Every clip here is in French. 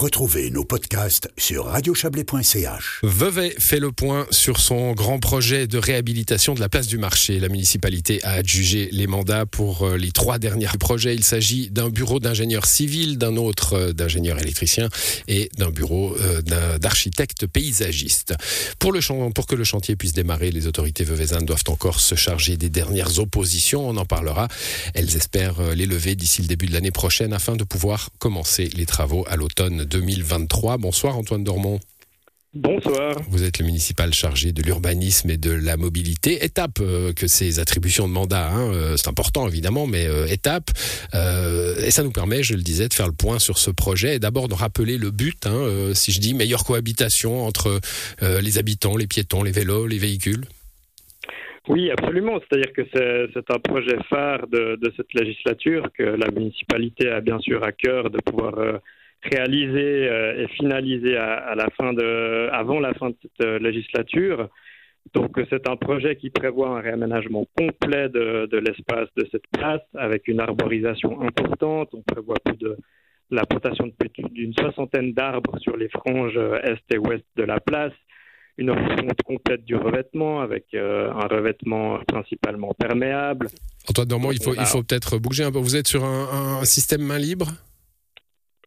Retrouvez nos podcasts sur radiochablais.ch. Vevey fait le point sur son grand projet de réhabilitation de la place du marché. La municipalité a adjugé les mandats pour euh, les trois derniers projets. Il s'agit d'un bureau d'ingénieur civil, d'un autre euh, d'ingénieur électricien et d'un bureau euh, d'architecte paysagiste. Pour, le pour que le chantier puisse démarrer, les autorités veuvezannes doivent encore se charger des dernières oppositions. On en parlera. Elles espèrent les lever d'ici le début de l'année prochaine afin de pouvoir commencer les travaux à l'automne 2023. Bonsoir Antoine Dormont. Bonsoir. Vous êtes le municipal chargé de l'urbanisme et de la mobilité. Étape euh, que ces attributions de mandat, hein, euh, c'est important évidemment, mais euh, étape. et ça nous permet, je le disais, de faire le point sur ce projet et d'abord de rappeler le but, hein, si je dis meilleure cohabitation entre les habitants, les piétons, les vélos, les véhicules. Oui, absolument. C'est-à-dire que c'est un projet phare de, de, cette législature que la municipalité a bien sûr à cœur de pouvoir réalisé euh, et finalisé à, la fin de, avant la fin de cette euh, législature. Donc c'est un projet qui prévoit un réaménagement complet de, de l'espace de cette place avec une arborisation importante. On prévoit plus de la plantation d'une soixantaine d'arbres sur les franges euh, est et ouest de la place, une refonte complète du revêtement avec un revêtement principalement perméable. Antoine Normand, il faut, il faut peut-être bouger un peu. Vous êtes sur un, un système main libre?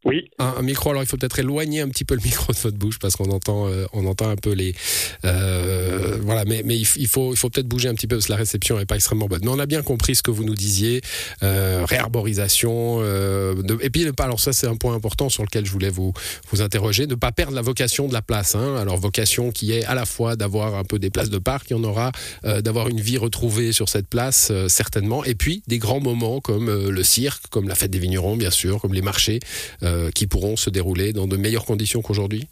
Oui. Un, micro, alors il faut peut-être éloigner un petit peu le micro de votre bouche parce qu'on entend, euh, on entend un peu les. Euh, voilà, mais, mais il, faut, il faut peut-être bouger un petit peu parce que la réception n'est pas extrêmement bonne. Mais on a bien compris ce que vous nous disiez euh, réarborisation. De, et puis, alors ça, c'est un point important sur lequel je voulais vous, vous interroger ne pas perdre la vocation de la place. Hein. Alors, vocation qui est à la fois d'avoir un peu des places de parc, il y en aura, d'avoir une vie retrouvée sur cette place, certainement. Et puis, des grands moments comme le cirque, comme la fête des vignerons, bien sûr, comme les marchés. Euh, qui pourront se dérouler dans de meilleures conditions qu'aujourd'hui?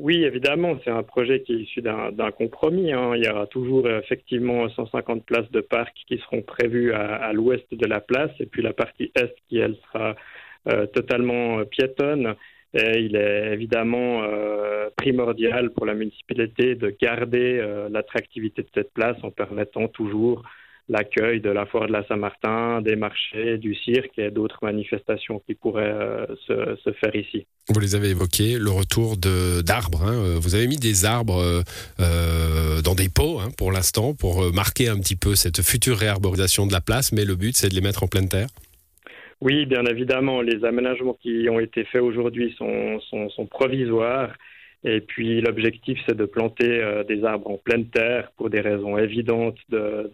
Oui, évidemment, c'est un projet qui est issu d'un compromis. Hein. Il y aura toujours effectivement 150 places de parc qui seront prévues à, l'ouest de la place, et puis la partie est qui, elle, sera euh, totalement piétonne. Et il est évidemment euh, primordial pour la municipalité de garder l'attractivité de cette place en permettant toujours l'accueil de la foire de la Saint-Martin, des marchés, du cirque et d'autres manifestations qui pourraient euh, se, faire ici. Vous les avez évoqués, le retour d'arbres. Hein. Euh, vous avez mis des arbres euh, dans des pots hein, pour l'instant, pour marquer un petit peu cette future réarborisation de la place, mais le but c'est de les mettre en pleine terre. Oui, bien évidemment, les aménagements qui ont été faits aujourd'hui sont, sont provisoires et puis l'objectif, c'est de planter euh, des arbres en pleine terre pour des raisons évidentes de,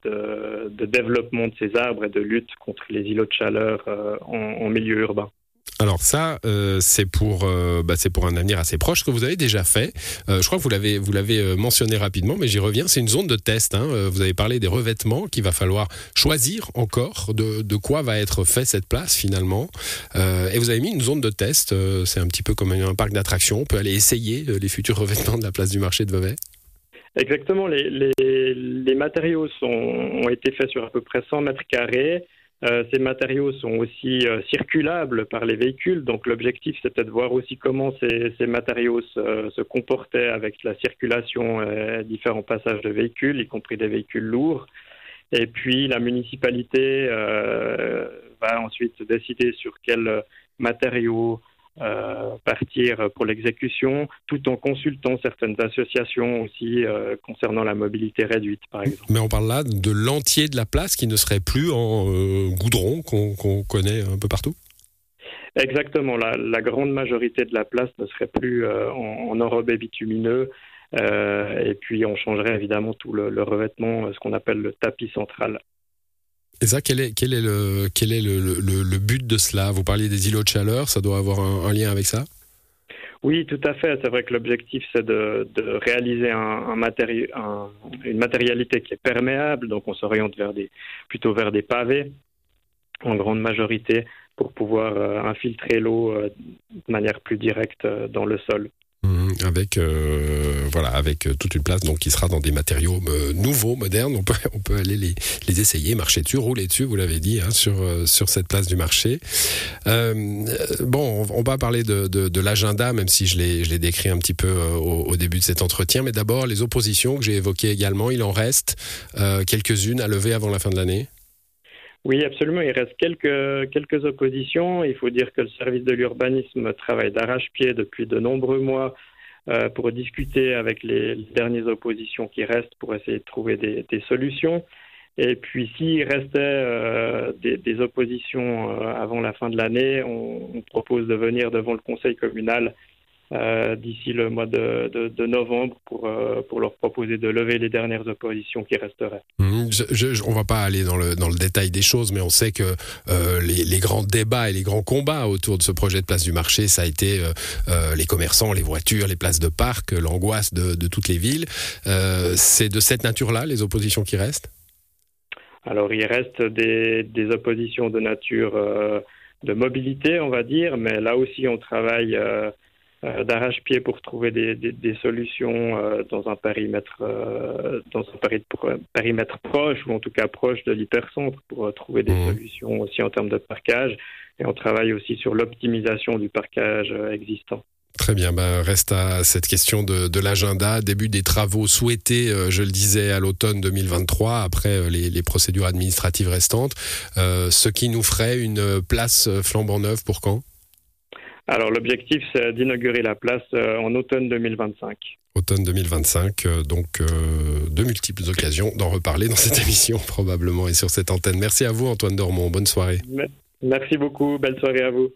développement de ces arbres et de lutte contre les îlots de chaleur euh, en milieu urbain. Alors ça, euh, c'est pour, euh, bah, pour un avenir assez proche que vous avez déjà fait. Euh, je crois que vous l'avez, mentionné rapidement, mais j'y reviens. C'est une zone de test. Hein. Vous avez parlé des revêtements qu'il va falloir choisir encore de, de, quoi va être fait cette place finalement. et vous avez mis une zone de test. c'est un petit peu comme un parc d'attractions. On peut aller essayer les futurs revêtements de la place du marché de Vevey. Exactement. Les, matériaux ont été faits sur à peu près 100 mètres carrés. Euh, ces matériaux sont aussi euh, circulables par les véhicules, donc l'objectif c'était de voir aussi comment ces, ces matériaux se, se, comportaient avec la circulation et différents passages de véhicules, y compris des véhicules lourds. Et puis la municipalité euh, va ensuite décider sur quels matériaux euh, partir pour l'exécution, tout en consultant certaines associations aussi euh, concernant la mobilité réduite, par exemple. Mais on parle là de l'entier de la place qui ne serait plus en euh, goudron qu'on connaît un peu partout? Exactement. La, la, grande majorité de la place ne serait plus en, en, enrobé bitumineux. et puis on changerait évidemment tout le, le revêtement, ce qu'on appelle le tapis central. Et ça, quel est, le, quel est le, le, but de cela? Vous parliez des îlots de chaleur, ça doit avoir un, lien avec ça? Oui, tout à fait. C'est vrai que l'objectif, c'est de, de, réaliser un, matéri un, une matérialité qui est perméable. Donc, on s'oriente vers des, plutôt vers des pavés, en grande majorité, pour pouvoir euh, infiltrer l'eau euh, de manière plus directe euh, dans le sol. Mmh, avec euh, voilà avec euh, toute une place donc qui sera dans des matériaux euh, nouveaux modernes. On peut on peut aller les, les essayer marcher dessus rouler dessus vous l'avez dit hein, sur sur cette place du marché. Bon on, va parler de, de, l'agenda même si je l'ai décrit un petit peu au, au, début de cet entretien. Mais d'abord les oppositions que j'ai évoquées également il en reste quelques-unes à lever avant la fin de l'année Oui, absolument. Il reste quelques, quelques oppositions. Il faut dire que le service de l'urbanisme travaille d'arrache-pied depuis de nombreux mois euh, pour discuter avec les, dernières oppositions qui restent pour essayer de trouver des, solutions. Et puis, s'il restait euh, des, oppositions euh, avant la fin de l'année, on, propose de venir devant le Conseil communal d'ici le mois de, novembre pour, euh, pour leur proposer de lever les dernières oppositions qui resteraient. Mmh, on ne va pas aller dans le, dans le détail des choses, mais on sait que euh, les, grands débats et les grands combats autour de ce projet de place du marché, ça a été les commerçants, les voitures, les places de parc, l'angoisse de, de, toutes les villes. C'est de cette nature-là les oppositions qui restent? Alors il reste des, des oppositions de nature de mobilité, on va dire, mais là aussi on travaille euh, d'arrache-pied pour trouver des, solutions euh, dans un périmètre euh, dans un périmètre proche ou en tout cas proche de l'hypercentre pour trouver des mmh. solutions aussi en termes de parquage et on travaille aussi sur l'optimisation du parquage existant. Très bien, ben, reste à cette question de, l'agenda, début des travaux souhaités, je le disais, à l'automne 2023, après les, procédures administratives restantes, ce qui nous ferait une place flambant neuve pour quand? Alors l'objectif, c'est d'inaugurer la place euh, en automne 2025. Automne 2025, euh, donc euh, de multiples occasions d'en reparler dans cette émission probablement et sur cette antenne. Merci à vous Antoine Dormont, bonne soirée. Merci beaucoup, belle soirée à vous.